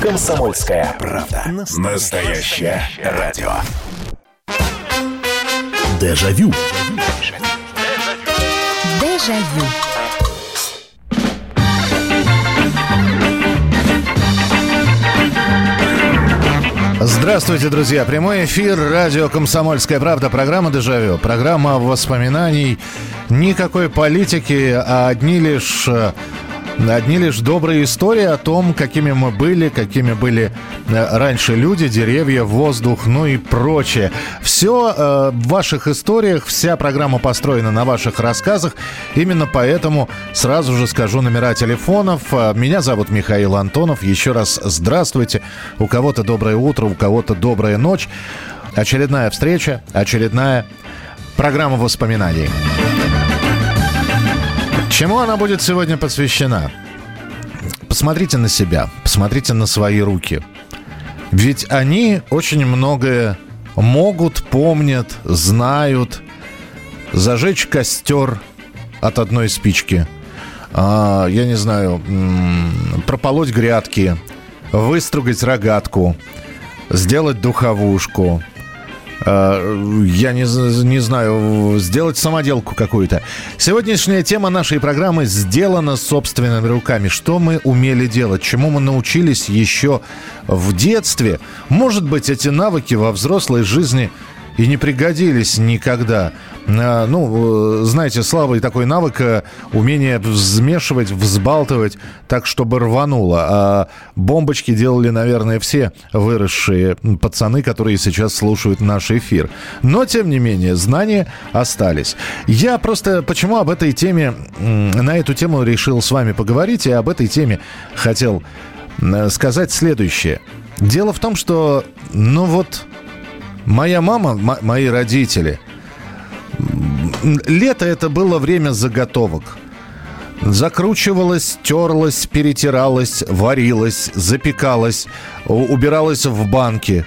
Комсомольская правда. Настоящее радио. Дежавю. Дежавю. Здравствуйте, друзья. Прямой эфир радио «Комсомольская правда». Программа «Дежавю». Программа воспоминаний. Никакой политики, а одни лишь э, Одни лишь добрые истории о том, какими мы были, какими были э, раньше люди, деревья, воздух, ну и прочее. Все э, в ваших историях, вся программа построена на ваших рассказах. Именно поэтому сразу же скажу номера телефонов. Э, меня зовут Михаил Антонов. Еще раз здравствуйте. У кого-то доброе утро, у кого-то добрая ночь. Очередная встреча, очередная программа воспоминаний. Чему она будет сегодня посвящена? Посмотрите на себя, посмотрите на свои руки. Ведь они очень многое могут, помнят, знают. Зажечь костер от одной спички. А, я не знаю, прополоть грядки, выстругать рогатку, сделать духовушку – я не, не знаю, сделать самоделку какую-то. Сегодняшняя тема нашей программы сделана собственными руками. Что мы умели делать, чему мы научились еще в детстве. Может быть, эти навыки во взрослой жизни и не пригодились никогда. А, ну, знаете, слабый такой навык, э, умение взмешивать, взбалтывать так, чтобы рвануло. А бомбочки делали, наверное, все выросшие пацаны, которые сейчас слушают наш эфир. Но, тем не менее, знания остались. Я просто почему об этой теме, на эту тему решил с вами поговорить, и об этой теме хотел сказать следующее. Дело в том, что, ну вот, Моя мама, мои родители. Лето это было время заготовок. Закручивалась, терлась, перетиралась, варилась, запекалась, убиралась в банки.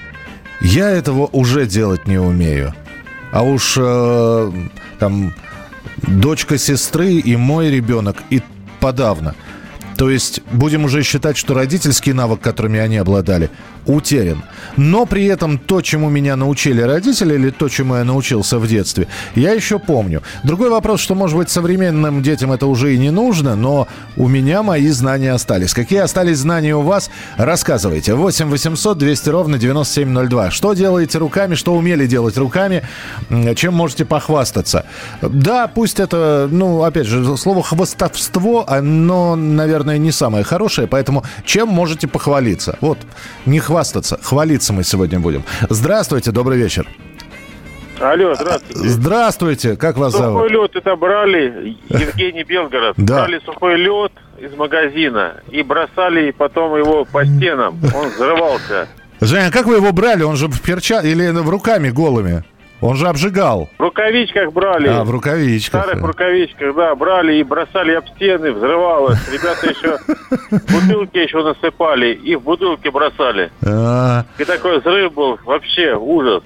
Я этого уже делать не умею. А уж э, там дочка сестры и мой ребенок и подавно. То есть будем уже считать, что родительский навык, которыми они обладали, утерян. Но при этом то, чему меня научили родители, или то, чему я научился в детстве, я еще помню. Другой вопрос, что, может быть, современным детям это уже и не нужно, но у меня мои знания остались. Какие остались знания у вас? Рассказывайте. 8 800 200 ровно 9702. Что делаете руками, что умели делать руками, чем можете похвастаться? Да, пусть это, ну, опять же, слово хвостовство, оно, наверное, не самое хорошее, поэтому чем можете похвалиться? Вот, не хвастаться, хвалиться мы сегодня будем. Здравствуйте, добрый вечер. Алло, здравствуйте. Здравствуйте, как вас сухой зовут? Сухой лед это брали, Евгений Белгород, да. брали сухой лед из магазина и бросали потом его по стенам, он взрывался. Женя, как вы его брали? Он же в перчатках или в руками голыми? Он же обжигал. В рукавичках брали. А, в рукавичках. В старых рукавичках, да, брали и бросали об стены, взрывалось. Ребята еще бутылки еще насыпали и в бутылки бросали. А. И такой взрыв был, вообще ужас.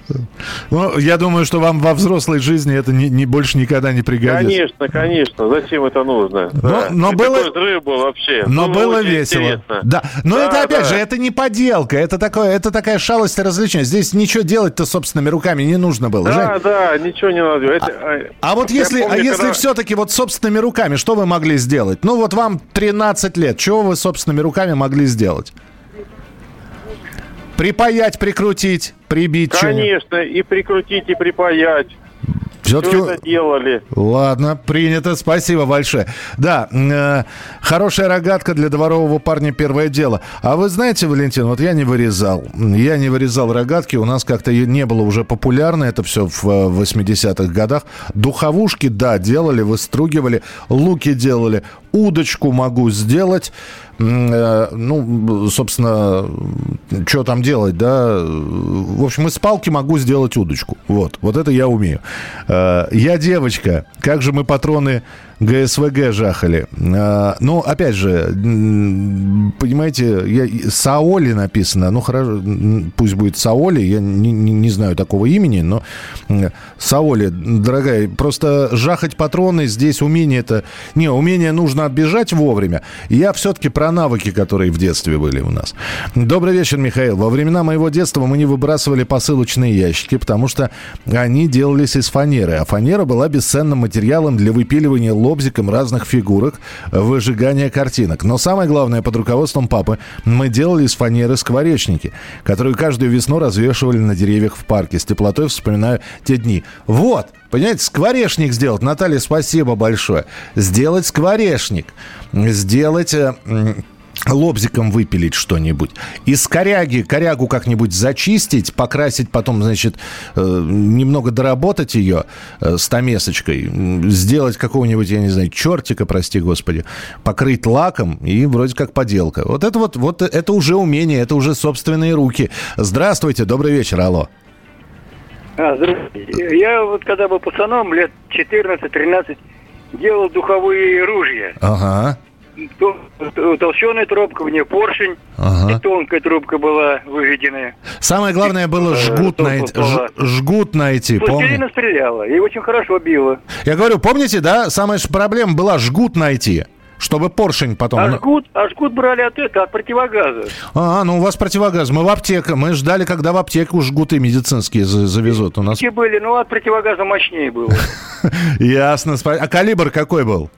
Ну, я думаю, что вам во взрослой жизни это не, не больше никогда не пригодится. Конечно, конечно. Зачем это нужно? Но, да. но было... Взрыв был вообще. Но было, было весело. Интересно. Да, но да, это опять да. же, это не поделка, это такое, это такая шалость и развлечение. Здесь ничего делать-то собственными руками не нужно было. Да, Жень? да, ничего не надо. Это, а, а вот если, помню, а если когда... все-таки вот собственными руками, что вы могли сделать? Ну вот вам 13 лет, чего вы собственными руками могли сделать? Припаять, прикрутить, прибить Конечно, и прикрутить, и припаять. Все-таки... Все это делали. Ладно, принято. Спасибо большое. Да, э, хорошая рогатка для дворового парня первое дело. А вы знаете, Валентин, вот я не вырезал. Я не вырезал рогатки. У нас как-то не было уже популярно это все в 80-х э, годах. Духовушки, да, делали, выстругивали. Луки делали. Удочку могу сделать. Э, ну, собственно, что там делать, да? В общем, из палки могу сделать удочку. Вот, вот это я умею. Э, я девочка. Как же мы патроны ГСВГ жахали. А, ну, опять же, понимаете, я, Саоли написано. Ну, хорошо, пусть будет Саоли. Я не, не, не знаю такого имени, но Саоли, дорогая, просто жахать патроны здесь умение это... Не, умение нужно отбежать вовремя. Я все-таки про навыки, которые в детстве были у нас. Добрый вечер, Михаил. Во времена моего детства мы не выбрасывали посылочные ящики, потому что они делались из фанеры. А фанера была бесценным материалом для выпиливания лобзиком разных фигурок, выжигания картинок. Но самое главное, под руководством папы мы делали из фанеры скворечники, которую каждую весну развешивали на деревьях в парке. С теплотой вспоминаю те дни. Вот, Понимаете, скворечник сделать. Наталья, спасибо большое. Сделать скворечник. Сделать э, лобзиком выпилить что-нибудь. Из коряги, корягу как-нибудь зачистить, покрасить потом, значит, э, немного доработать ее э, стамесочкой, сделать какого-нибудь, я не знаю, чертика, прости господи, покрыть лаком и вроде как поделка. Вот это вот, вот это уже умение, это уже собственные руки. Здравствуйте, добрый вечер, алло. А, здравствуйте. Я вот когда был пацаном, лет 14-13, делал духовые ружья. Ага толщеная трубка, в ней поршень, ага. и тонкая трубка была выведенная. Самое главное было э, жгут, найти, ж, жгут найти, помню. стреляла, и очень хорошо била. Я говорю, помните, да, самая проблема была жгут найти? Чтобы поршень потом... А жгут, а жгут брали от этого, от противогаза. А, ну у вас противогаз. Мы в аптеке. Мы ждали, когда в аптеку жгуты медицинские завезут. У нас... были, но от противогаза мощнее было. Ясно. А калибр какой был?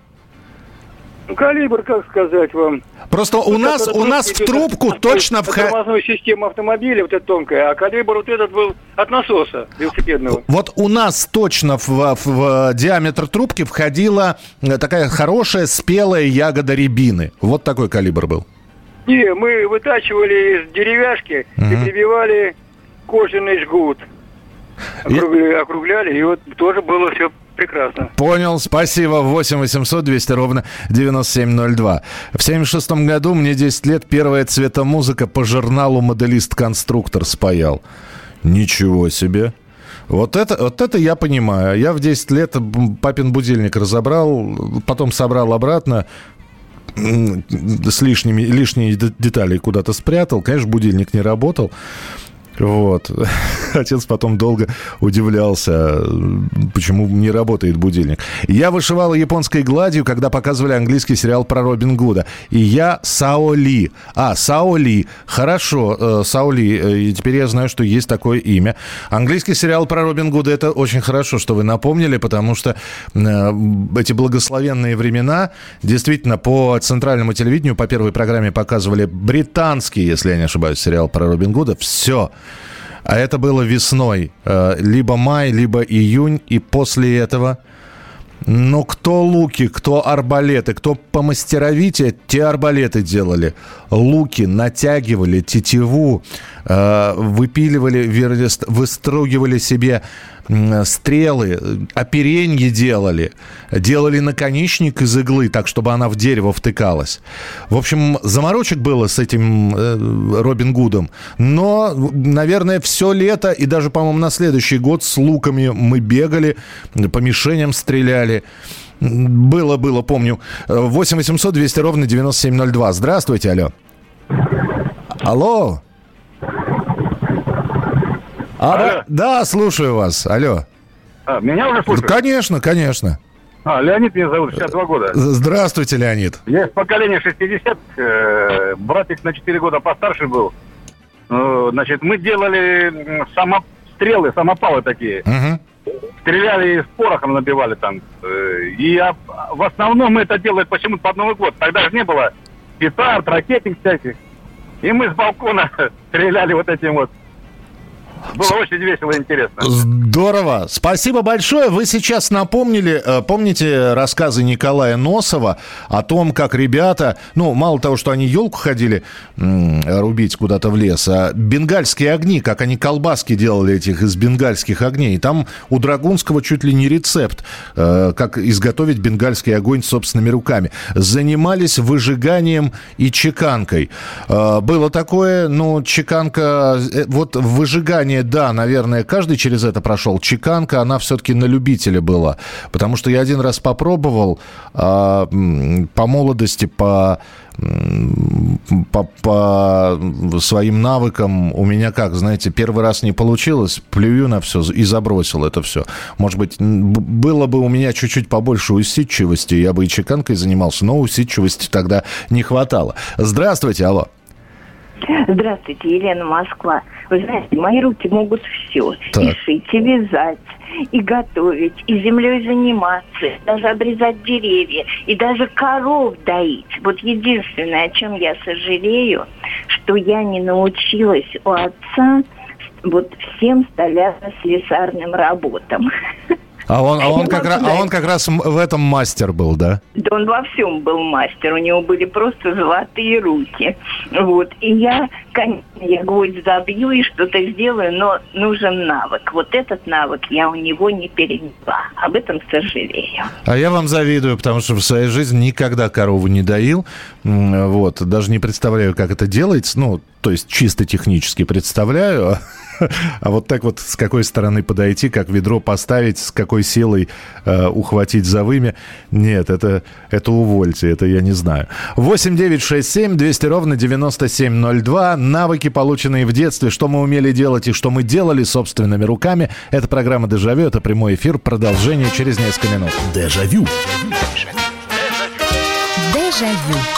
Ну, калибр, как сказать вам. Просто вот у нас, у нас в трубку от, точно входит... Тормозную систему автомобиля, вот эта тонкая, а калибр вот этот был от насоса велосипедного. Вот у нас точно в, в, в диаметр трубки входила э, такая хорошая спелая ягода рябины. Вот такой калибр был. Не, мы вытачивали из деревяшки угу. и прибивали кожаный жгут. Округляли, и... округляли, и вот тоже было все прекрасно. Понял, спасибо. 8 800 200 ровно 9702. В 76 году, мне 10 лет, первая цветомузыка по журналу «Моделист-конструктор» спаял. Ничего себе. Вот это, вот это я понимаю. Я в 10 лет папин будильник разобрал, потом собрал обратно, с лишними, лишние детали куда-то спрятал. Конечно, будильник не работал. Вот. Отец потом долго удивлялся, почему не работает будильник. Я вышивала японской гладью, когда показывали английский сериал про Робин Гуда. И я Сао Ли. А, Сао Ли. Хорошо, э, Сао Ли. Э, и теперь я знаю, что есть такое имя. Английский сериал про Робин Гуда, это очень хорошо, что вы напомнили, потому что э, эти благословенные времена действительно по центральному телевидению, по первой программе показывали британский, если я не ошибаюсь, сериал про Робин Гуда. Все. А это было весной. Э, либо май, либо июнь. И после этого... Ну, кто луки, кто арбалеты, кто по мастеровите, те арбалеты делали. Луки натягивали, тетиву, э, выпиливали, выстругивали себе стрелы, оперенье делали, делали наконечник из иглы, так, чтобы она в дерево втыкалась. В общем, заморочек было с этим э, Робин Гудом. Но, наверное, все лето и даже, по-моему, на следующий год с луками мы бегали, по мишеням стреляли. Было, было, помню. 8 800 200 ровно 9702. Здравствуйте, алло. Алло. А, Алло. Да, слушаю вас. Алло. А, меня уже слушают? Конечно, конечно. А, Леонид меня зовут, 62 года. Здравствуйте, Леонид. Я из поколения 60, э, братик на 4 года постарше был. Э, значит, мы делали самострелы, самопалы такие. Угу. Стреляли с порохом набивали там. Э, и в основном мы это делали почему-то под Новый год. Тогда же не было петард, ракетик всяких. И мы с балкона стреляли вот этим вот было очень весело и интересно. Здорово. Спасибо большое. Вы сейчас напомнили, э, помните рассказы Николая Носова о том, как ребята, ну, мало того, что они елку ходили рубить куда-то в лес, а бенгальские огни, как они колбаски делали этих из бенгальских огней. Там у Драгунского чуть ли не рецепт, э, как изготовить бенгальский огонь собственными руками. Занимались выжиганием и чеканкой. Э, было такое, ну, чеканка, вот выжигание менее, да, наверное, каждый через это прошел. Чеканка, она все-таки на любителя была. Потому что я один раз попробовал э, по молодости, по по, по своим навыкам у меня как, знаете, первый раз не получилось, плюю на все и забросил это все. Может быть, было бы у меня чуть-чуть побольше усидчивости, я бы и чеканкой занимался, но усидчивости тогда не хватало. Здравствуйте, алло. Здравствуйте, Елена Москва. Вы знаете, мои руки могут все. Так. И шить, и вязать, и готовить, и землей заниматься, и даже обрезать деревья, и даже коров доить. Вот единственное, о чем я сожалею, что я не научилась у отца вот всем столярно-слесарным работам. А он, а, он как раз, а он как раз в этом мастер был, да? Да он во всем был мастер. У него были просто золотые руки. Вот. И я, конечно, я гвоздь забью и что-то сделаю, но нужен навык. Вот этот навык я у него не переняла. Об этом сожалею. А я вам завидую, потому что в своей жизни никогда корову не доил. Вот. Даже не представляю, как это делается. Ну, то есть чисто технически представляю. А вот так вот с какой стороны подойти, как ведро поставить, с какой силой э, ухватить за вымя, нет, это, это увольте, это я не знаю. 8 9 6 7 200 ровно 9702. Навыки, полученные в детстве, что мы умели делать и что мы делали собственными руками. Это программа «Дежавю», это прямой эфир, продолжение через несколько минут. Дежавю. Дежавю.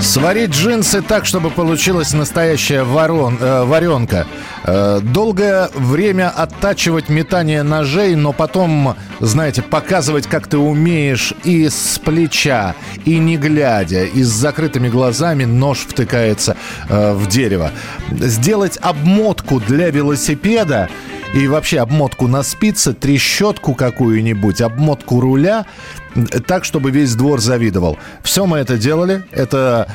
Сварить джинсы так, чтобы получилась настоящая ворон, э, варенка. Э, долгое время оттачивать метание ножей, но потом, знаете, показывать, как ты умеешь и с плеча, и не глядя, и с закрытыми глазами нож втыкается э, в дерево. Сделать обмотку для велосипеда и вообще обмотку на спице, трещотку какую-нибудь, обмотку руля, так, чтобы весь двор завидовал. Все мы это делали. Это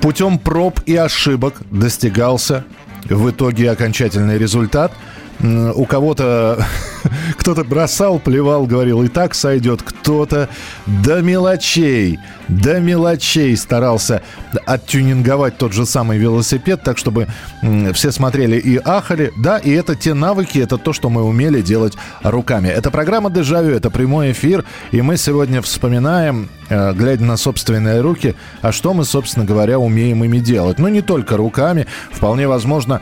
путем проб и ошибок достигался в итоге окончательный результат – у кого-то кто-то бросал, плевал, говорил, и так сойдет. Кто-то до мелочей, до мелочей старался оттюнинговать тот же самый велосипед, так чтобы все смотрели и ахали. Да, и это те навыки, это то, что мы умели делать руками. Это программа «Дежавю», это прямой эфир, и мы сегодня вспоминаем, э, глядя на собственные руки, а что мы, собственно говоря, умеем ими делать. Ну, не только руками, вполне возможно,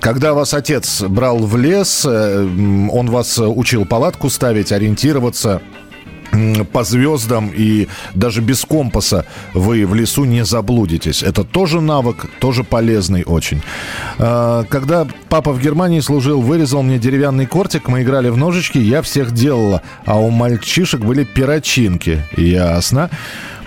когда вас отец брал в лес, э, он вас учил палатку ставить, ориентироваться по звездам и даже без компаса вы в лесу не заблудитесь. Это тоже навык, тоже полезный очень. А, когда папа в Германии служил, вырезал мне деревянный кортик, мы играли в ножички, я всех делала, а у мальчишек были перочинки. Ясно.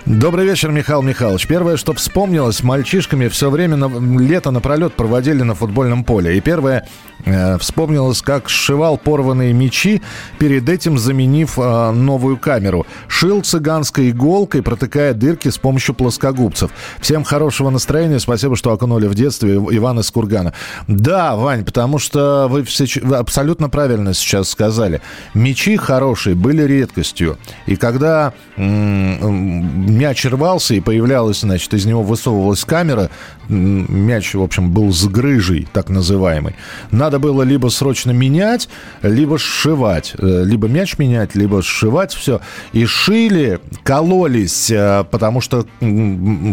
Добрый вечер, Михаил Михайлович. Первое, что вспомнилось, мальчишками все время на, лето напролет проводили на футбольном поле. И первое, э, вспомнилось, как сшивал порванные мечи, перед этим заменив э, новую камеру. Шил цыганской иголкой, протыкая дырки с помощью плоскогубцев. Всем хорошего настроения. Спасибо, что окунули в детстве Иван из Кургана. Да, Вань, потому что вы, все, вы абсолютно правильно сейчас сказали. Мечи хорошие были редкостью. И когда м- мяч рвался и появлялась, значит, из него высовывалась камера. Мяч, в общем, был с грыжей, так называемый. Надо было либо срочно менять, либо сшивать. Э, либо мяч менять, либо сшивать все. И шили, кололись, э, потому что,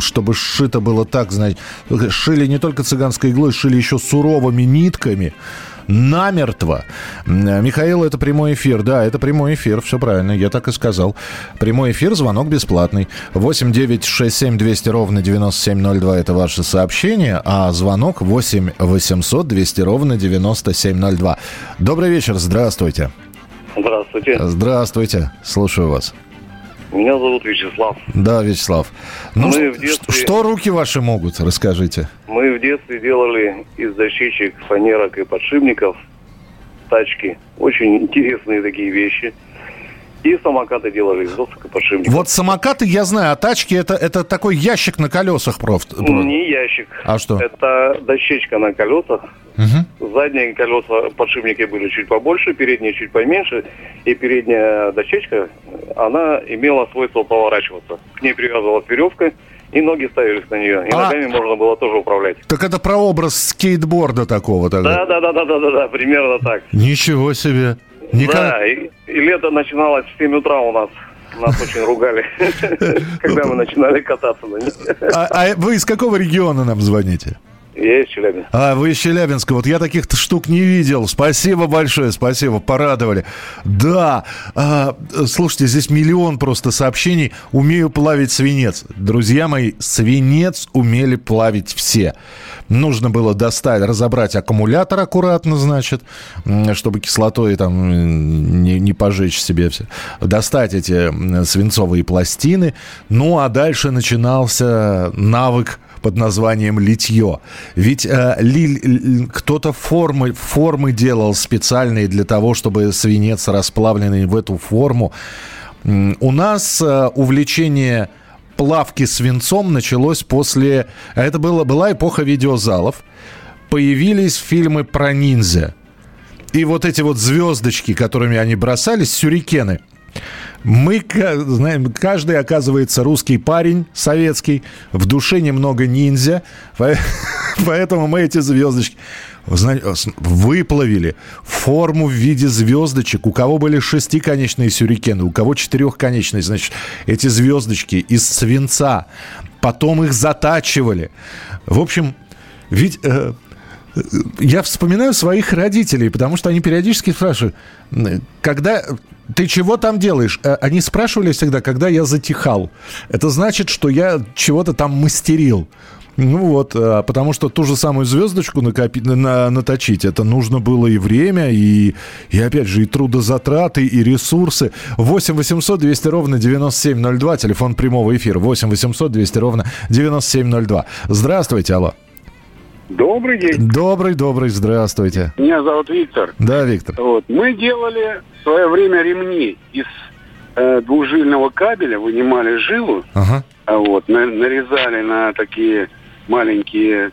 чтобы сшито было так, знаете, шили не только цыганской иглой, шили еще суровыми нитками намертво. Михаил, это прямой эфир. Да, это прямой эфир, все правильно, я так и сказал. Прямой эфир, звонок бесплатный. 8 9 6 7 200 ровно 9702 это ваше сообщение, а звонок 8 800 200 ровно 9702. Добрый вечер, здравствуйте. Здравствуйте. Здравствуйте, слушаю вас. Меня зовут Вячеслав. Да, Вячеслав. Ну, мы в детстве... что руки ваши могут, расскажите? Мы в детстве делали из дощечек, фанерок и подшипников тачки. Очень интересные такие вещи. И самокаты делали из досок и подшипников. Вот самокаты я знаю, а тачки это, это такой ящик на колесах просто. Не ящик. А что? Это дощечка на колесах. Угу. Задние колеса подшипники были чуть побольше, передние чуть поменьше. И передняя дощечка, она имела свойство поворачиваться. К ней привязывалась веревка, и ноги ставились на нее. И а, ногами можно было тоже управлять. Так это прообраз скейтборда такого тогда? Да, да, да, да, да, да, да, примерно так. Ничего себе. Никак... Да, и, и лето начиналось в 7 утра у нас. Нас очень ругали, когда мы начинали кататься на них. А, а вы из какого региона нам звоните? Я из Челябинска. А, вы из Челябинска. Вот я таких штук не видел. Спасибо большое, спасибо, порадовали. Да, а, слушайте, здесь миллион просто сообщений. Умею плавить свинец. Друзья мои, свинец умели плавить все. Нужно было достать, разобрать аккумулятор аккуратно, значит, чтобы кислотой там не, не пожечь себе все. Достать эти свинцовые пластины. Ну, а дальше начинался навык под названием литье. Ведь э, ли, кто-то формы, формы делал специальные для того, чтобы свинец расплавленный в эту форму. У нас э, увлечение плавки свинцом началось после... Это было, была эпоха видеозалов. Появились фильмы про ниндзя. И вот эти вот звездочки, которыми они бросались, сюрикены – мы знаем, каждый оказывается русский парень, советский, в душе немного ниндзя, поэтому мы эти звездочки выплавили форму в виде звездочек. У кого были шестиконечные сюрикены, у кого четырехконечные, значит, эти звездочки из свинца. Потом их затачивали. В общем, ведь э, я вспоминаю своих родителей, потому что они периодически спрашивают, когда ты чего там делаешь? Э, они спрашивали всегда, когда я затихал. Это значит, что я чего-то там мастерил. Ну вот, э, потому что ту же самую звездочку накопить, на, наточить, это нужно было и время, и, и опять же, и трудозатраты, и ресурсы. 8 800 200 ровно 9702, телефон прямого эфира. 8 800 200 ровно 9702. Здравствуйте, алло. Добрый день. Добрый, добрый, здравствуйте. Меня зовут Виктор. Да, Виктор. Вот. Мы делали в свое время ремни из э, двужильного кабеля, вынимали жилу, ага. а вот, на, нарезали на такие маленькие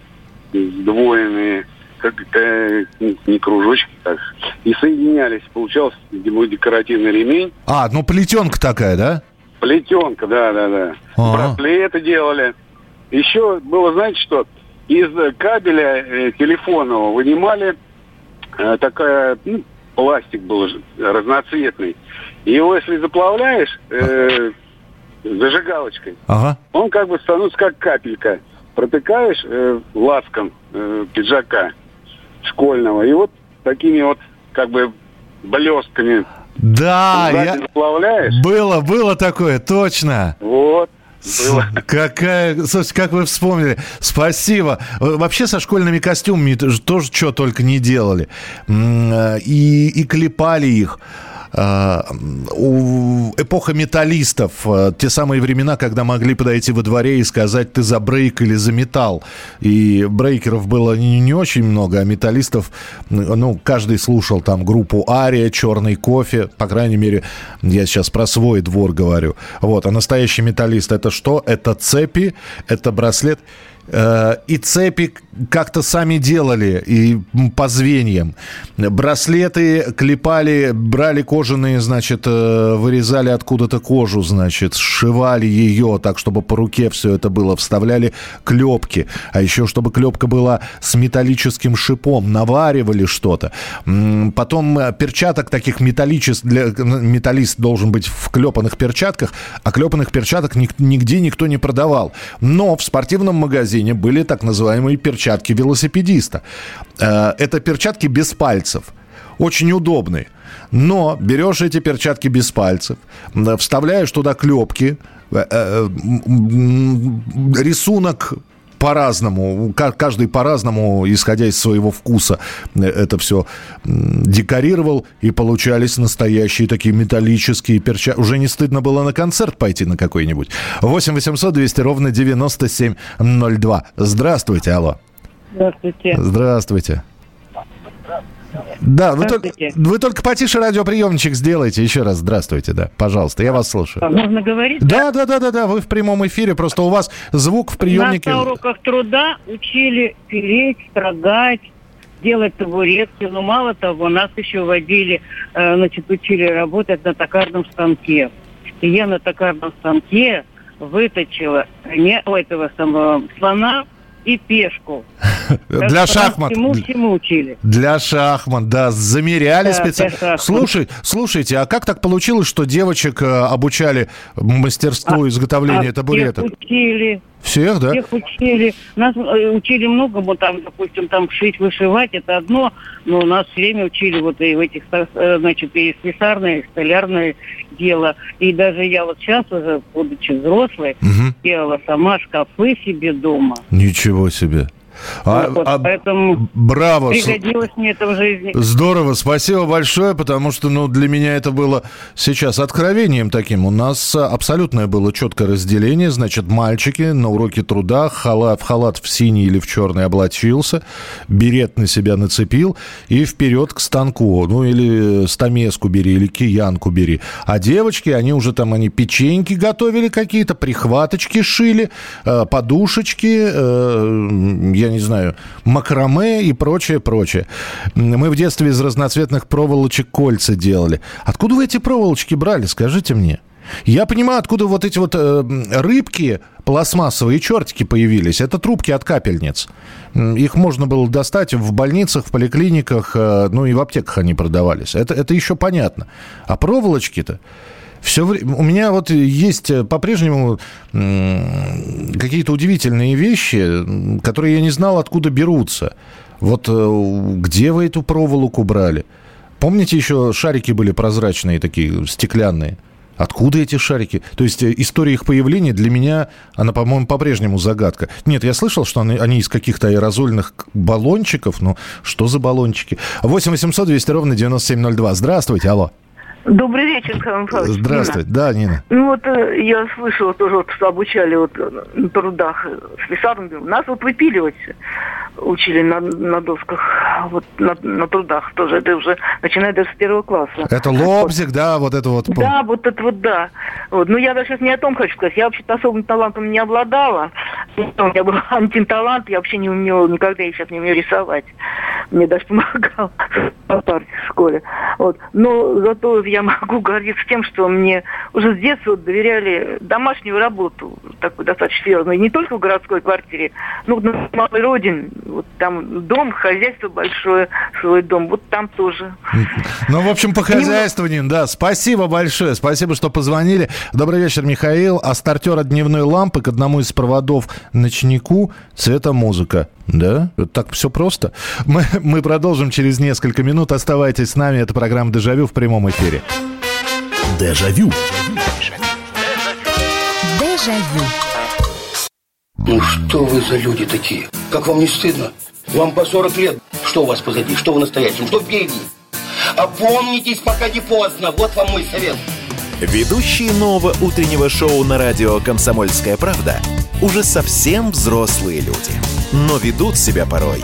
сдвоенные как э, не кружочки, так, и соединялись. Получался декоративный ремень. А, ну плетенка такая, да? Плетенка, да, да, да. А-а. Браслеты делали. Еще было, знаете что, из кабеля э, телефонного вынимали э, такая, ну, пластик был разноцветный. Его, если заплавляешь э, зажигалочкой, ага. он как бы становится как капелька. Протыкаешь э, ласком э, пиджака школьного, и вот такими вот как бы блестками да, я... Было, было такое, точно. Вот было. Какая, слушайте, как вы вспомнили. Спасибо. Вообще со школьными костюмами тоже что только не делали. Э, и, и клепали их. Э, эпоха металлистов, э, те самые времена, когда могли подойти во дворе и сказать, ты за брейк или за металл. И брейкеров было не, не очень много, а металлистов, ну, каждый слушал там группу Ария, Черный кофе, по крайней мере, я сейчас про свой двор говорю. Вот, а настоящий металлист это что? Это цепи, это браслет. Э, и цепи как-то сами делали и по звеньям. Браслеты клепали, брали кожаные, значит, э, вырезали откуда-то кожу, значит, сшивали ее так, чтобы по руке все это было, вставляли клепки. А еще, чтобы клепка была с металлическим шипом, наваривали что-то. Потом э, перчаток таких металлических, для, металлист должен быть в клепанных перчатках, а клепанных перчаток нигде никто не продавал. Но в спортивном магазине магазине были так называемые перчатки велосипедиста. Э, это перчатки без пальцев. Очень удобные. Но берешь эти перчатки без пальцев, вставляешь туда клепки, э, э, рисунок по-разному, каждый по-разному, исходя из своего вкуса, э, это все декорировал, и получались настоящие такие металлические перчатки. Уже не стыдно было на концерт пойти на какой-нибудь. 8 800 200 ровно 9702. Здравствуйте, алло. Здравствуйте. Здравствуйте. Да, вы только, вы только потише радиоприемничек сделайте. Еще раз здравствуйте, да. Пожалуйста, я вас слушаю. Можно говорить? Да, да, да, да, да. Вы в прямом эфире. Просто у вас звук в приемнике. Нас на уроках труда учили пилить, строгать, делать табуретки. Но мало того, нас еще водили, э, значит, учили работать на токарном станке. И я на токарном станке выточила не у этого самого слона и пешку. Для шахмат. Всему, всему учили. Для шахмат, да, замеряли да, специально. Слушай, слушайте, а как так получилось, что девочек э, обучали мастерству а, изготовления а табуреток? учили. Всех, да? Всех учили. Нас э, учили многому, там, допустим, там шить, вышивать, это одно, но нас все время учили вот и в этих, э, значит, и слесарное, и столярное дело. И даже я вот сейчас уже, будучи взрослой, угу. делала сама шкафы себе дома. Ничего себе. А, вот, а, поэтому браво. пригодилось мне это в жизни. Здорово, спасибо большое, потому что ну, для меня это было сейчас откровением таким. У нас абсолютное было четкое разделение. Значит, мальчики на уроке труда халат, в халат в синий или в черный облачился, берет на себя нацепил и вперед к станку. Ну, или стамеску бери, или киянку бери. А девочки, они уже там, они печеньки готовили какие-то, прихваточки шили, э, подушечки, э, я я не знаю, макраме и прочее, прочее. Мы в детстве из разноцветных проволочек кольца делали. Откуда вы эти проволочки брали, скажите мне? Я понимаю, откуда вот эти вот э, рыбки пластмассовые чертики появились. Это трубки от капельниц. Их можно было достать в больницах, в поликлиниках, э, ну и в аптеках они продавались. Это, это еще понятно. А проволочки-то... Все время... У меня вот есть э, по-прежнему какие-то удивительные вещи, которые я не знал, откуда берутся. Вот э, где вы эту проволоку брали? Помните, еще шарики были прозрачные такие, стеклянные? Откуда эти шарики? То есть э, история их появления для меня, она, по-моему, по-прежнему загадка. Нет, я слышал, что они, они из каких-то аэрозольных баллончиков, но что за баллончики? 8 800 200 ровно 9702. Здравствуйте, алло. Добрый вечер, Михаил Михайлович. Здравствуйте. Нина. Да, Нина. Ну вот э, я слышала тоже, вот, что обучали вот на трудах с лесарным. Нас вот выпиливать учили на, на досках, вот на, на трудах тоже. Это уже начиная даже с первого класса. Это лобзик, вот. да, вот это вот. Да, вот это вот, да. Вот. Ну я даже сейчас не о том хочу сказать. Я вообще-то особым талантом не обладала. У меня был антиталант, я вообще не умела, никогда я сейчас не умею рисовать. Мне даже помогал по партии в школе. Вот. Но зато я могу гордиться тем, что мне уже с детства доверяли домашнюю работу, такую достаточно серьезную, не только в городской квартире, но на малой родине. Вот там дом, хозяйство большое, свой дом, вот там тоже. Ну, в общем, по хозяйству, Нин, да. Спасибо большое, спасибо, что позвонили. Добрый вечер, Михаил. А стартер от дневной лампы к одному из проводов ночнику музыка. Да? Так все просто. Мы, мы продолжим через несколько минут. Оставайтесь с нами. Это программа «Дежавю» в прямом эфире. Дежавю. Дежавю. Ну что вы за люди такие? Как вам не стыдно? Вам по 40 лет. Что у вас позади? Что в настоящем? Что впереди? Опомнитесь, пока не поздно. Вот вам мой совет. Ведущие нового утреннего шоу на радио «Комсомольская правда» уже совсем взрослые люди, но ведут себя порой.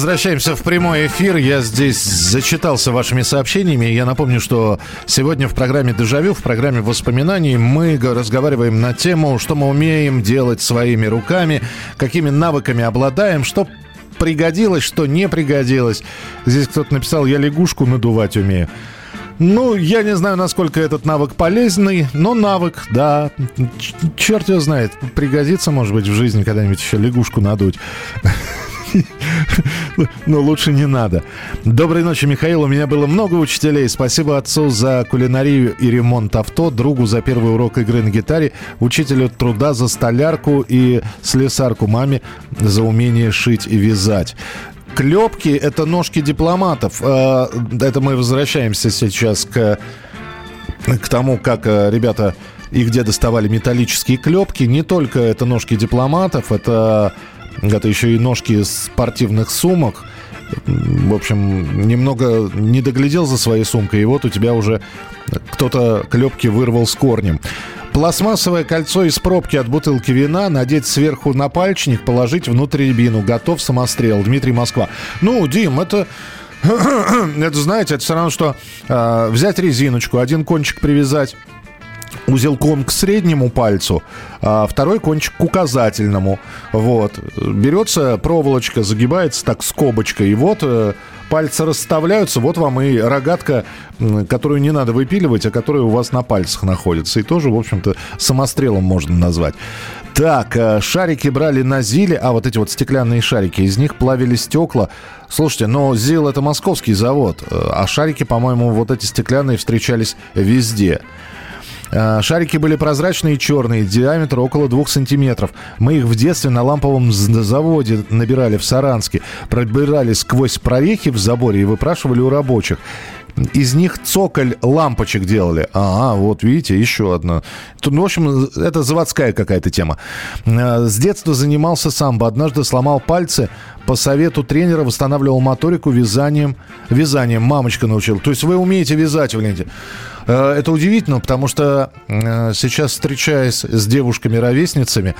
Возвращаемся в прямой эфир. Я здесь зачитался вашими сообщениями. Я напомню, что сегодня в программе «Дежавю», в программе воспоминаний мы разговариваем на тему, что мы умеем делать своими руками, какими навыками обладаем, что пригодилось, что не пригодилось. Здесь кто-то написал, я лягушку надувать умею. Ну, я не знаю, насколько этот навык полезный, но навык, да. Черт его знает, пригодится, может быть, в жизни когда-нибудь еще лягушку надуть. Но лучше не надо. Доброй ночи, Михаил. У меня было много учителей. Спасибо отцу за кулинарию и ремонт авто, другу за первый урок игры на гитаре, учителю труда за столярку и слесарку, маме за умение шить и вязать. Клепки – это ножки дипломатов. Э, это мы возвращаемся сейчас к, к тому, как э, ребята и где доставали металлические клепки. Не только это ножки дипломатов, это, это еще и ножки спортивных сумок. В общем, немного не доглядел за своей сумкой, и вот у тебя уже кто-то клепки вырвал с корнем. Пластмассовое кольцо из пробки от бутылки вина надеть сверху на пальчик, положить внутрь рябину. Готов самострел. Дмитрий Москва. Ну, Дим, это... это, знаете, это все равно, что э, взять резиночку, один кончик привязать узелком к среднему пальцу, а второй кончик к указательному. Вот. Берется проволочка, загибается так скобочкой, и вот э, пальцы расставляются, вот вам и рогатка, которую не надо выпиливать, а которая у вас на пальцах находится. И тоже, в общем-то, самострелом можно назвать. Так, э, шарики брали на Зиле, а вот эти вот стеклянные шарики, из них плавили стекла. Слушайте, но ЗИЛ это московский завод, э, а шарики, по-моему, вот эти стеклянные встречались везде. Э, шарики были прозрачные и черные, диаметр около двух сантиметров. Мы их в детстве на ламповом заводе набирали в Саранске. Пробирали сквозь прорехи в заборе и выпрашивали у рабочих из них цоколь лампочек делали. А, вот видите, еще одна. Ну, в общем, это заводская какая-то тема. Э, с детства занимался самбо. Однажды сломал пальцы. По совету тренера восстанавливал моторику вязанием. Вязанием мамочка научил. То есть вы умеете вязать, Валентин. Э, это удивительно, потому что э, сейчас, встречаясь с девушками-ровесницами,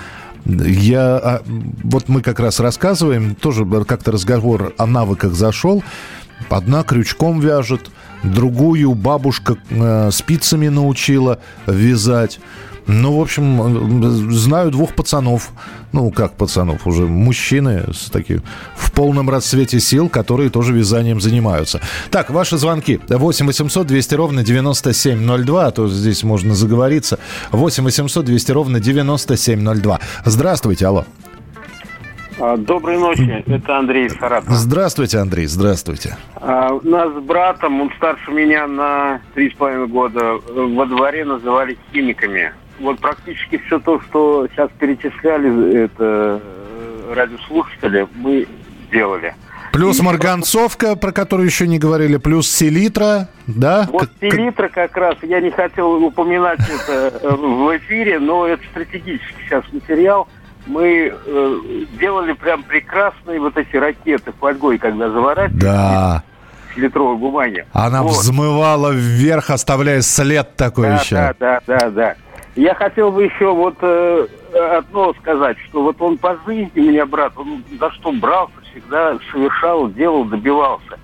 я, а, вот мы как раз рассказываем, тоже как-то разговор о навыках зашел. Одна крючком вяжет, другую бабушка э, спицами научила вязать. Ну, в общем, знаю двух пацанов, ну, как пацанов, уже мужчины с таким, в полном расцвете сил, которые тоже вязанием занимаются. Так, ваши звонки. 8 800 200 ровно 9702, а то здесь можно заговориться. 8 800 200 ровно 9702. Здравствуйте, алло. А, доброй ночи, это Андрей из Саратова. Здравствуйте, Андрей, здравствуйте. А, нас с братом, он старше меня на три с половиной года, во дворе называли химиками. Вот практически все то, что сейчас перечисляли, это э, радиослушатели, мы делали. Плюс марганцовка, про которую еще не говорили, плюс селитра, да? Вот селитра как раз, я не хотел упоминать это э, в эфире, но это стратегический сейчас материал – мы э, делали прям прекрасные вот эти ракеты фольгой, когда заворачивали. Да. Литровой бумаги. Она вот. взмывала вверх, оставляя след такой да, еще. Да, да, да, да. Я хотел бы еще вот э, одно сказать, что вот он по жизни, меня брат, он за что брался, всегда совершал, делал, добивался.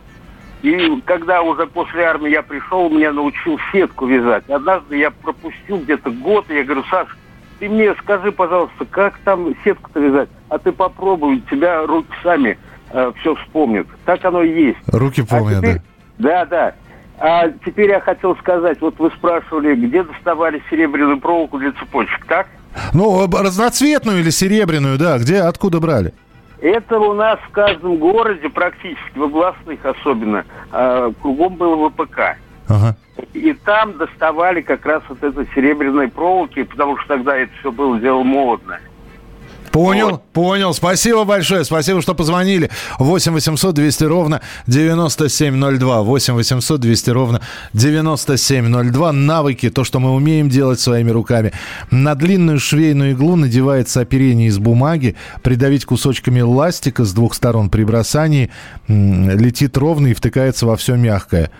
И когда уже после армии я пришел, меня научил сетку вязать. Однажды я пропустил где-то год, и я говорю, Саша, ты мне скажи, пожалуйста, как там сетку-то вязать? А ты попробуй, тебя руки сами э, все вспомнят. Так оно и есть. Руки а помнят, а теперь, да? Да, да. А теперь я хотел сказать, вот вы спрашивали, где доставали серебряную проволоку для цепочек, так? Ну, разноцветную или серебряную, да, где, откуда брали? Это у нас в каждом городе, практически в областных особенно, э, кругом было ВПК. Ага. И там доставали как раз вот это серебряной проволоки, потому что тогда это все было дело модное. Понял, вот. понял. Спасибо большое. Спасибо, что позвонили. 8 800 200 ровно 9702. 8 800 200 ровно 9702. Навыки, то, что мы умеем делать своими руками. На длинную швейную иглу надевается оперение из бумаги. Придавить кусочками ластика с двух сторон при бросании летит ровно и втыкается во все мягкое.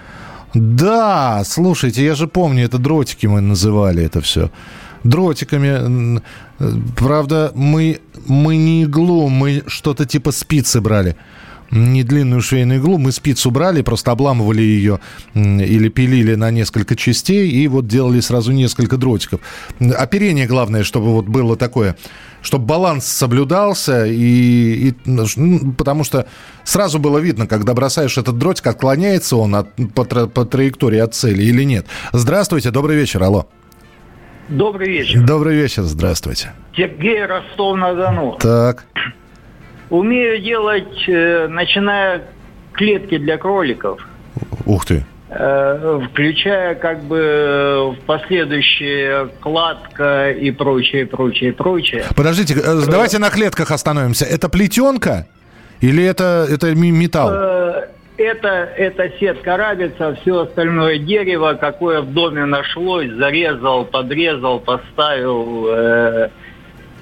Да, слушайте, я же помню, это дротики мы называли это все. Дротиками. Правда, мы, мы не иглу, мы что-то типа спицы брали. не длинную швейную иглу, мы спицу брали, просто обламывали ее или пилили на несколько частей и вот делали сразу несколько дротиков. Оперение главное, чтобы вот было такое, чтобы баланс соблюдался, и, и, ну, потому что сразу было видно, когда бросаешь этот дротик, отклоняется он от, по, по траектории от цели или нет. Здравствуйте, добрый вечер, алло. Добрый вечер. Добрый вечер, здравствуйте. Сергей Ростов-на-Дону. Так. Умею делать, э, начиная клетки для кроликов. Ух ты. Э, включая как бы в последующие кладка и прочее, прочее, прочее. Подождите, э, давайте на клетках остановимся. Это плетенка или это, это металл? Это, это сетка рабица, все остальное дерево, какое в доме нашлось, зарезал, подрезал, поставил, э,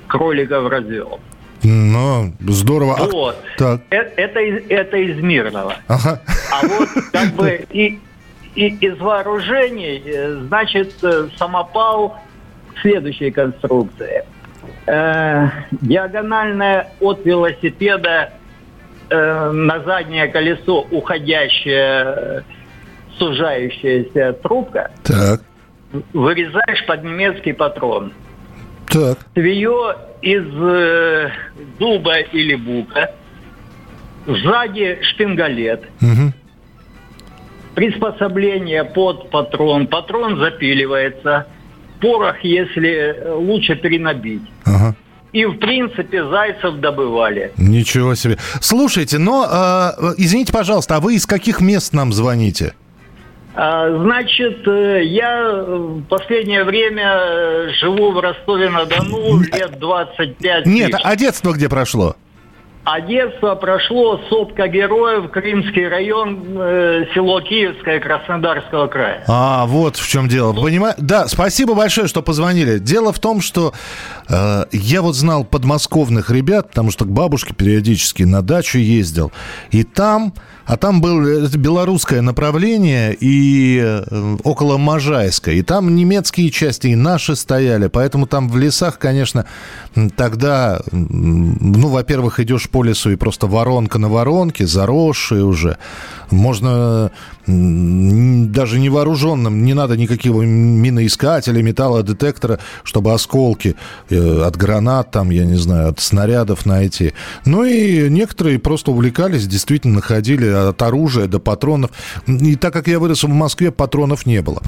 кроликов развел. Ну, здорово. Вот. А, так. Это, это, из, это из мирного. Ага. А вот как бы и, и из вооружений, э, значит, э, самопал следующей конструкции. Э, диагональная от велосипеда э, на заднее колесо уходящая сужающаяся трубка. Так. Вырезаешь под немецкий патрон. Так. Твое из э, дуба или бука. Сзади шпингалет. Угу. Приспособление под патрон. Патрон запиливается. Порох, если лучше перенабить. Ага. И, в принципе, зайцев добывали. Ничего себе. Слушайте, но, э, извините, пожалуйста, а вы из каких мест нам звоните? А, значит, э, я в последнее время э, живу в Ростове-на-Дону лет 25. Нет, а детство где прошло? А детство прошло сопка героев, Крымский район, э, село Киевское Краснодарского края. А, вот в чем дело. Понимаю? Да, спасибо большое, что позвонили. Дело в том, что я вот знал подмосковных ребят, потому что к бабушке периодически на дачу ездил. И там а там было белорусское направление и э, около Можайска. И там немецкие части и наши стояли. Поэтому там в лесах, конечно, тогда, ну, во-первых, идешь по лесу и просто воронка на воронке, заросшие уже. Можно даже невооруженным, не надо никакого миноискателя, металлодетектора, чтобы осколки э, от гранат, там, я не знаю, от снарядов найти. Ну и некоторые просто увлекались, действительно находили от оружия до патронов. И так как я вырос в Москве, патронов не было.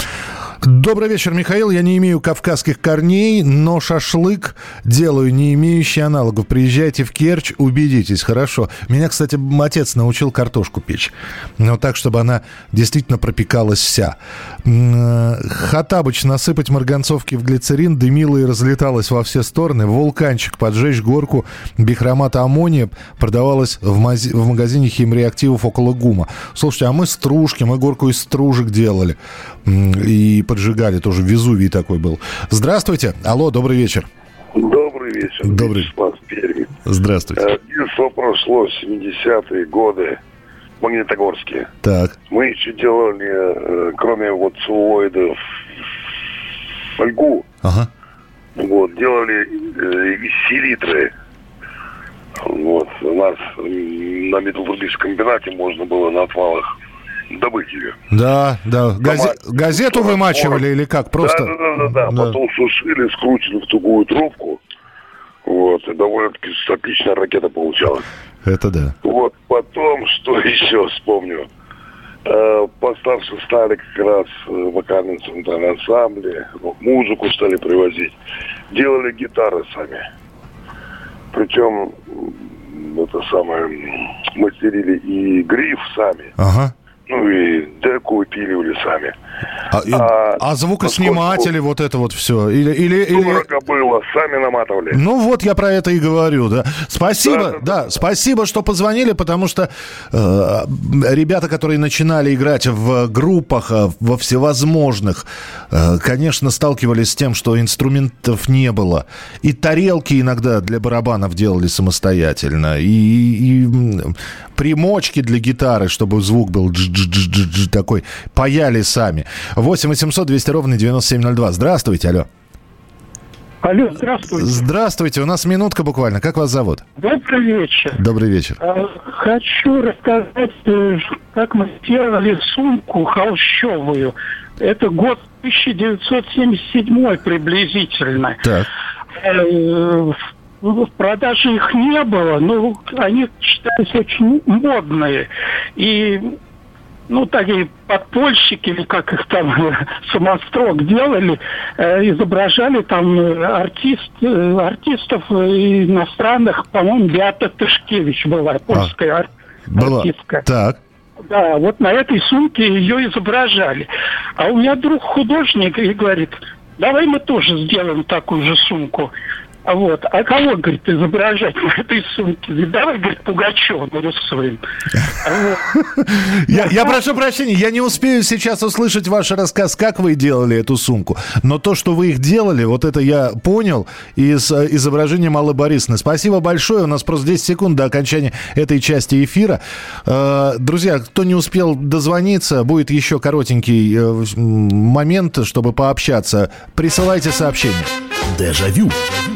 Добрый вечер, Михаил. Я не имею кавказских корней, но шашлык делаю, не имеющий аналогов. Приезжайте в Керчь, убедитесь. Хорошо. Меня, кстати, отец научил картошку печь. Но так, чтобы она действительно пропекалась вся. Хатабыч насыпать марганцовки в глицерин, дымила и разлеталась во все стороны. Вулканчик поджечь горку бихромата аммония продавалась в, мази- в магазине химреактивов около ГУМа. Слушайте, а мы стружки, мы горку из стружек делали. И поджигали, тоже Везувий такой был. Здравствуйте. Алло, добрый вечер. Добрый вечер. Добрый. Вячеслав Перми. Здравствуйте. Детство прошло, 70-е годы, Магнитогорске. Так. Мы еще делали, э, кроме вот целлулоидов, фольгу. Ага. Вот, делали э, селитры. Вот, у нас на металлургическом комбинате можно было на отвалах добыть ее. Да, да. Газе- газету вымачивали или как? Просто... Да, да, да, да, да. Потом сушили, скрутили в тугую трубку. Вот, и довольно-таки отличная ракета получалась. Это да. Вот, потом, что еще вспомню. Э, постарше стали как раз э, вокальные центральные ансамбли, музыку стали привозить. Делали гитары сами. Причем, это самое, мастерили и гриф сами. Ага. Ну и деку выпиливали сами. А, а, а звукосниматели, вот это вот все? Или, или, или... Дорого было, сами наматывали. Ну вот я про это и говорю, да. Спасибо, да, да, да, да. спасибо, что позвонили, потому что э, ребята, которые начинали играть в группах, э, во всевозможных, э, конечно, сталкивались с тем, что инструментов не было. И тарелки иногда для барабанов делали самостоятельно, и, и примочки для гитары, чтобы звук был дж -дж -дж такой, паяли сами. 8 800 200 ровно 9702. Здравствуйте, алло. Алло, здравствуйте. Здравствуйте, у нас минутка буквально. Как вас зовут? Добрый вечер. Добрый вечер. А, хочу рассказать, э, как мы сделали сумку холщовую. Это год 1977 приблизительно. Так. Э, В продаже их не было, но они считались очень модные. И ну, такие подпольщики, или как их там, самострок делали, э, изображали там э, артист, э, артистов э, иностранных, по-моему, Беата Тышкевич была, польская ар- Была. артистка. Так. Да, вот на этой сумке ее изображали. А у меня друг художник и говорит, давай мы тоже сделаем такую же сумку. А вот, а кого, говорит, изображать на этой сумке? Давай, говорит, Пугачева нарисуем. А. Я, прошу прощения, я не успею сейчас услышать ваш рассказ, как вы делали эту сумку. Но то, что вы их делали, вот это я понял из э, изображения Аллы Борисовны. Спасибо большое. У нас просто 10 секунд до окончания этой части эфира. Э, Друзья, кто не успел дозвониться, будет еще коротенький э, момент, чтобы пообщаться. Присылайте сообщение. Дежавю. Дежавю.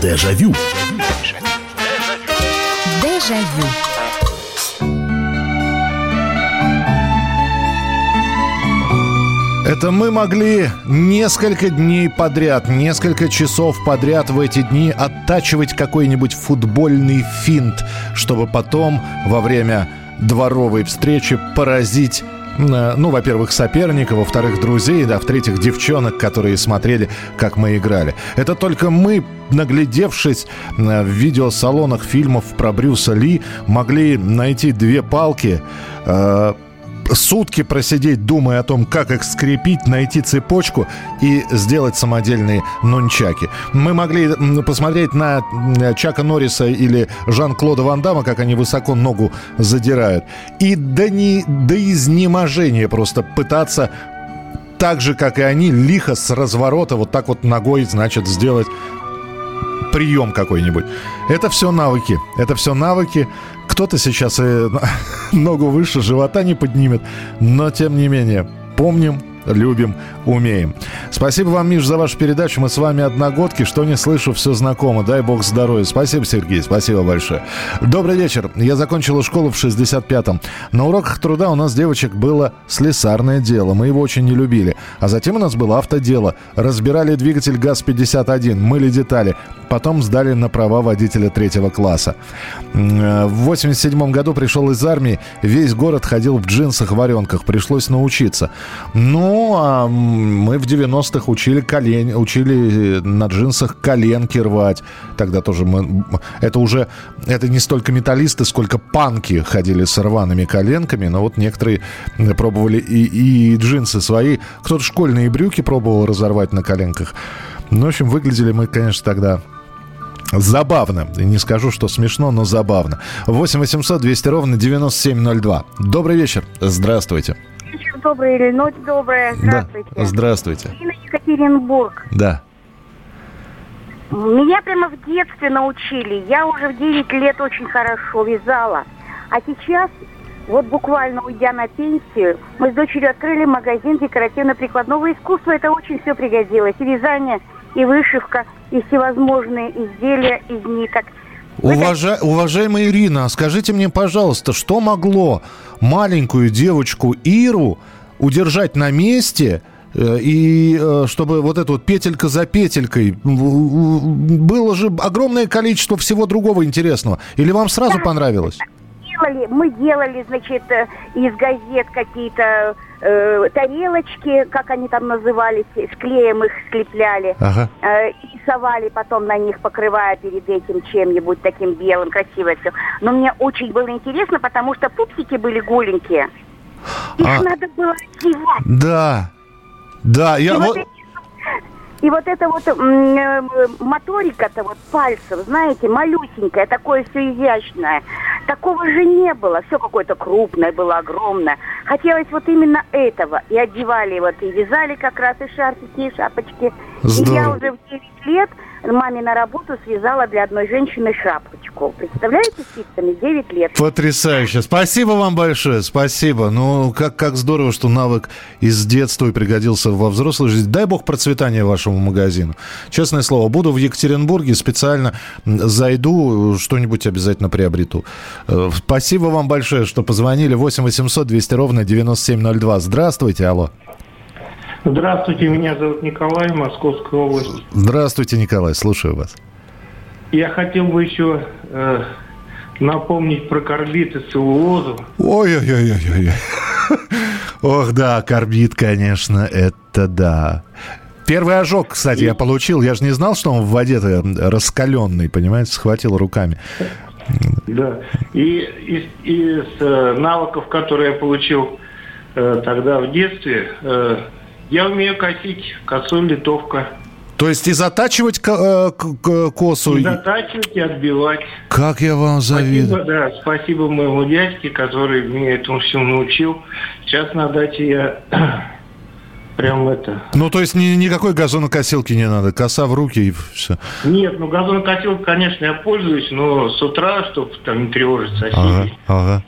Дежавю. Дежавю. Это мы могли несколько дней подряд, несколько часов подряд в эти дни оттачивать какой-нибудь футбольный финт, чтобы потом во время дворовой встречи поразить ну, во-первых, соперника, во-вторых, друзей, да, в-третьих, девчонок, которые смотрели, как мы играли. Это только мы, наглядевшись э, в видеосалонах фильмов про Брюса Ли, могли найти две палки, э, сутки просидеть, думая о том, как их скрепить, найти цепочку и сделать самодельные нунчаки. Мы могли посмотреть на Чака Норриса или Жан-Клода Ван Дамма, как они высоко ногу задирают. И до, не, до изнеможения просто пытаться так же, как и они, лихо с разворота вот так вот ногой, значит, сделать прием какой-нибудь. Это все навыки. Это все навыки. Кто-то сейчас и ногу выше живота не поднимет, но тем не менее помним, любим, умеем. Спасибо вам, Миш, за вашу передачу. Мы с вами одногодки. Что не слышу, все знакомо. Дай бог здоровья. Спасибо, Сергей. Спасибо большое. Добрый вечер. Я закончила школу в 65-м. На уроках труда у нас девочек было слесарное дело. Мы его очень не любили. А затем у нас было автодело. Разбирали двигатель ГАЗ-51, мыли детали. Потом сдали на права водителя третьего класса. В 87 году пришел из армии. Весь город ходил в джинсах, варенках. Пришлось научиться. Ну, а м, мы в 90-х учили, колен... учили на джинсах коленки рвать. Тогда тоже мы... Это уже... Это не столько металлисты, сколько панки ходили с рваными коленками. Но вот некоторые пробовали и, и джинсы свои. Кто-то школьные брюки пробовал разорвать на коленках. Ну, в общем, выглядели мы, конечно, тогда Забавно. Не скажу, что смешно, но забавно. 8 800 200 ровно 9702. Добрый вечер. Здравствуйте. Вечер добрый или ночь добрая. Здравствуйте. Да. Здравствуйте. Ирина Екатеринбург. Да. Меня прямо в детстве научили. Я уже в 9 лет очень хорошо вязала. А сейчас, вот буквально уйдя на пенсию, мы с дочерью открыли магазин декоративно-прикладного искусства. Это очень все пригодилось. И вязание, и вышивка, и всевозможные изделия из ниток. Уважа... Уважаемая Ирина, скажите мне, пожалуйста, что могло маленькую девочку Иру удержать на месте э, и э, чтобы вот эту вот петелька за петелькой было же огромное количество всего другого интересного. Или вам сразу понравилось? Делали, мы делали, значит, э, из газет какие-то э, тарелочки, как они там назывались, с клеем их слепляли. Ага. Э, и рисовали потом на них, покрывая перед этим чем-нибудь таким белым, красивое все. Но мне очень было интересно, потому что пупсики были голенькие. Их А. надо было одевать. Да. Да, я И вот... И вот эта вот э, моторика-то вот пальцев, знаете, малюсенькая, такое все изящное. Такого же не было. Все какое-то крупное было, огромное. Хотелось вот именно этого. И одевали вот, и вязали как раз и шарфики, и шапочки. Здорово. И я уже в 9 лет маме на работу связала для одной женщины шапочку. Представляете, спицами 9 лет. Потрясающе. Спасибо вам большое, спасибо. Ну, как, как здорово, что навык из детства и пригодился во взрослой жизни. Дай бог процветания вашему магазину. Честное слово, буду в Екатеринбурге, специально зайду, что-нибудь обязательно приобрету. Э, Спасибо вам большое, что позвонили. 8 800 200 ровно 9702. Здравствуйте, алло. Здравствуйте, меня зовут Николай, Московская область. Здравствуйте, Николай, слушаю вас. Я хотел бы еще э, напомнить про карбид и целлулозу. Ой-ой-ой-ой-ой. Ох, да, карбид, конечно, это да. Первый ожог, кстати, я получил. Я же не знал, что он в воде-то раскаленный, понимаете, схватил руками. Да. И из, из э, навыков, которые я получил э, тогда в детстве, э, я умею косить, косой литовка. То есть и затачивать э, к- к- косу? И затачивать и отбивать. Как я вам завидую. Спасибо, да, спасибо моему дядьке, который меня этому всему научил. Сейчас на даче я прям это... Ну, то есть ни- никакой газонокосилки не надо, коса в руки и все. Нет, ну газонокосилкой, конечно, я пользуюсь, но с утра, чтобы там не тревожить соседей. Ага, ага.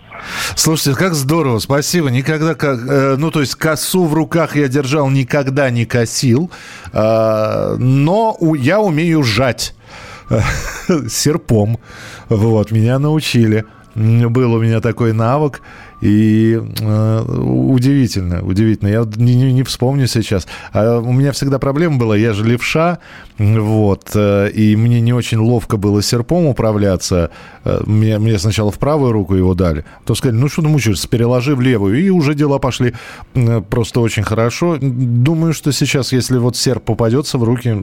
Слушайте, как здорово, спасибо. Никогда, как, э, ну, то есть косу в руках я держал, никогда не косил, э, но я умею жать э, серпом. Вот, меня научили. Был у меня такой навык. И э, удивительно, удивительно. Я не, не- не вспомню сейчас. А у меня всегда проблема была, я же левша, вот, э, и мне не очень ловко было серпом управляться. Э, Мне, мне сначала в правую руку его дали. То сказали, ну что ты мучаешься, переложи в левую. И уже дела пошли э, просто очень хорошо. Думаю, что сейчас, если вот серп попадется в руки,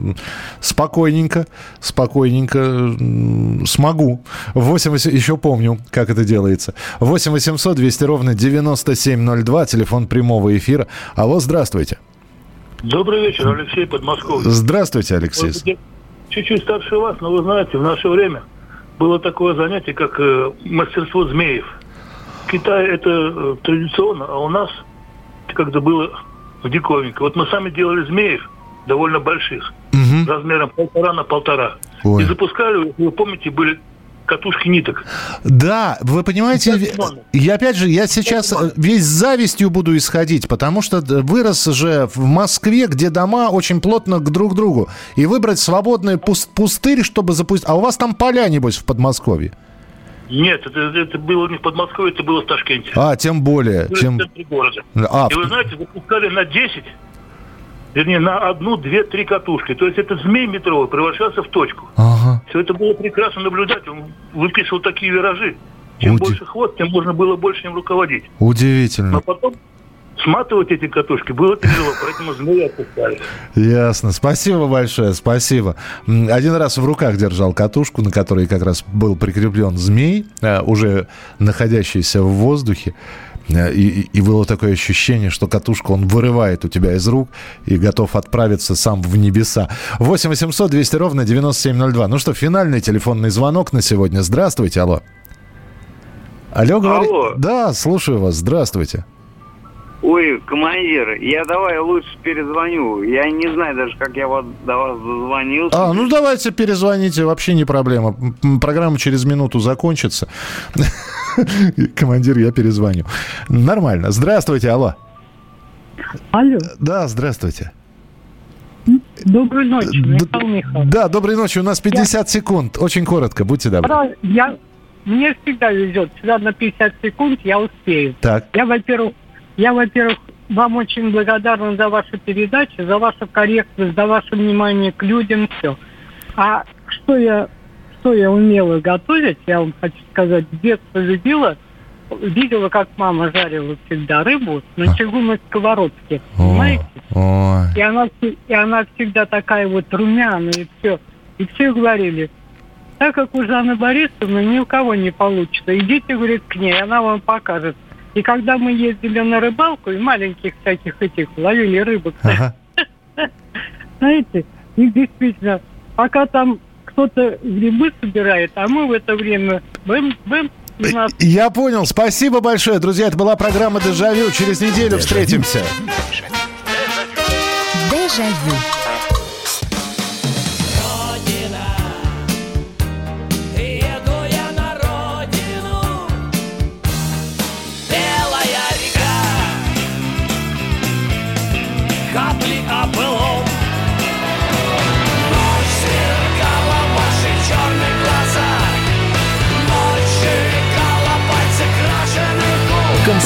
спокойненько, спокойненько смогу. 8, восемь- еще помню, как это делается. 8 800 200 ровно 9702, телефон прямого эфира. Алло, здравствуйте. Добрый вечер, Алексей Подмосковье. Здравствуйте, Алексей. Вот Чуть-чуть старше вас, но вы знаете, в наше время было такое занятие, как э, мастерство змеев. В Китае это э, традиционно, а у нас когда было в диковинке. Вот мы сами делали змеев довольно больших, размером полтора на полтора. Ой. И запускали, вы помните, были катушки ниток. Да, вы понимаете, я опять же, я сейчас э, весь завистью буду исходить, потому что д- вырос же в Москве, где дома очень плотно к друг другу. И выбрать свободный пус- пустырь, чтобы запустить... А у вас там поля, небось, в Подмосковье? Нет, это, это было не в Подмосковье, это было в Ташкенте. А, тем более. Тем... в центре города. А, И вы знаете, запускали на 10, вернее, на одну, две, три катушки. То есть этот змей метровый превращался в точку. Ага. Все это было прекрасно наблюдать. Он выписывал такие виражи. Чем Уди- больше хвост, тем можно было больше им руководить. Удивительно. Но потом сматывать эти катушки было тяжело, поэтому змеи отпускали. Ясно. Спасибо большое, спасибо. Один раз в руках держал катушку, на которой как раз был прикреплен змей, э, уже находящийся в воздухе. Э, И, и- и было такое ощущение, что катушку он вырывает у тебя из рук и готов отправиться сам в небеса. 8 800 200 ровно 9702. Ну что, финальный телефонный звонок на сегодня. Здравствуйте, алло. Алло, говори... Алло. Да, слушаю вас. Здравствуйте. Ой, командир, я давай лучше перезвоню. Я не знаю даже, как я вот до вас дозвонился. А, ну давайте перезвоните, вообще не проблема. Программа через минуту закончится. Командир, я перезвоню. Нормально. Здравствуйте, алло. Алло. Да, здравствуйте. Доброй ночи, Михаил Михайлович. Да, доброй ночи. У нас 50 секунд. Очень коротко, будьте добры. Я, мне всегда везет. Всегда на 50 секунд я успею. Так. Я, во-первых, я, во-первых, вам очень благодарна за ваши передачи, за вашу корректность, за ваше внимание к людям, все. А что я, что я умела готовить, я вам хочу сказать, с детства любила, видела, как мама жарила всегда рыбу на чугунной сковородке, понимаете? И она, и она всегда такая вот румяная и все. И все говорили, так как у Жанны Борисовны ни у кого не получится, идите, говорит, к ней, она вам покажет. И когда мы ездили на рыбалку, и маленьких всяких этих ловили рыбок, Ага. знаете, И действительно, пока там кто-то грибы собирает, а мы в это время бэм-бэм я понял. Спасибо большое, друзья. Это была программа «Дежавю». Через неделю Дежавю. встретимся. Дежавю.